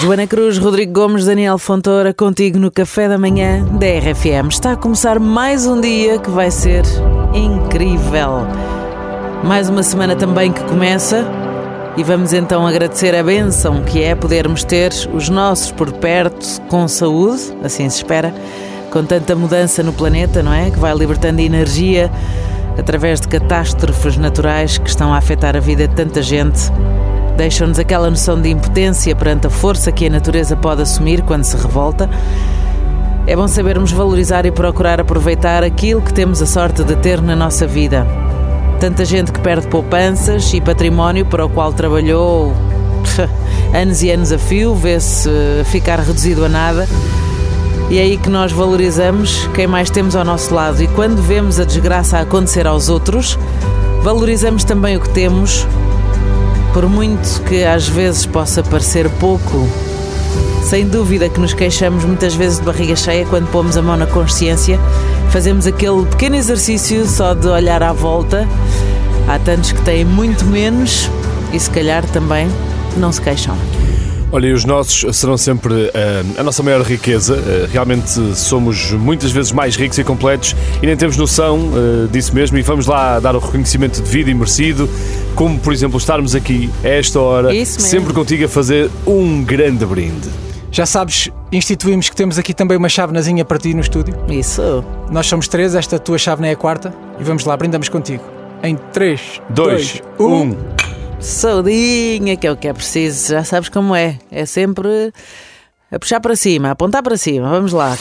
Joana Cruz, Rodrigo Gomes, Daniel Fontoura, contigo no Café da Manhã da RFM. Está a começar mais um dia que vai ser incrível. Mais uma semana também que começa e vamos então agradecer a benção que é podermos ter os nossos por perto com saúde, assim se espera, com tanta mudança no planeta, não é? Que vai libertando energia através de catástrofes naturais que estão a afetar a vida de tanta gente. Deixam-nos aquela noção de impotência perante a força que a natureza pode assumir quando se revolta. É bom sabermos valorizar e procurar aproveitar aquilo que temos a sorte de ter na nossa vida. Tanta gente que perde poupanças e património para o qual trabalhou anos e anos a fio, vê-se ficar reduzido a nada. E é aí que nós valorizamos quem mais temos ao nosso lado. E quando vemos a desgraça acontecer aos outros, valorizamos também o que temos, por muito que às vezes possa parecer pouco. Sem dúvida que nos queixamos muitas vezes de barriga cheia quando pomos a mão na consciência, fazemos aquele pequeno exercício só de olhar à volta. Há tantos que têm muito menos e se calhar também não se queixam. Olha, e os nossos serão sempre uh, a nossa maior riqueza. Uh, realmente somos muitas vezes mais ricos e completos e nem temos noção uh, disso mesmo. E vamos lá dar o reconhecimento de vida e merecido, como por exemplo estarmos aqui a esta hora, sempre contigo a fazer um grande brinde. Já sabes, instituímos que temos aqui também uma chávenazinha para ti no estúdio. Isso. Nós somos três, esta tua chávena é a quarta. E vamos lá, brindamos contigo. Em 3, 2, 1. Saudinha, que é o que é preciso, já sabes como é. É sempre a puxar para cima, a apontar para cima. Vamos lá.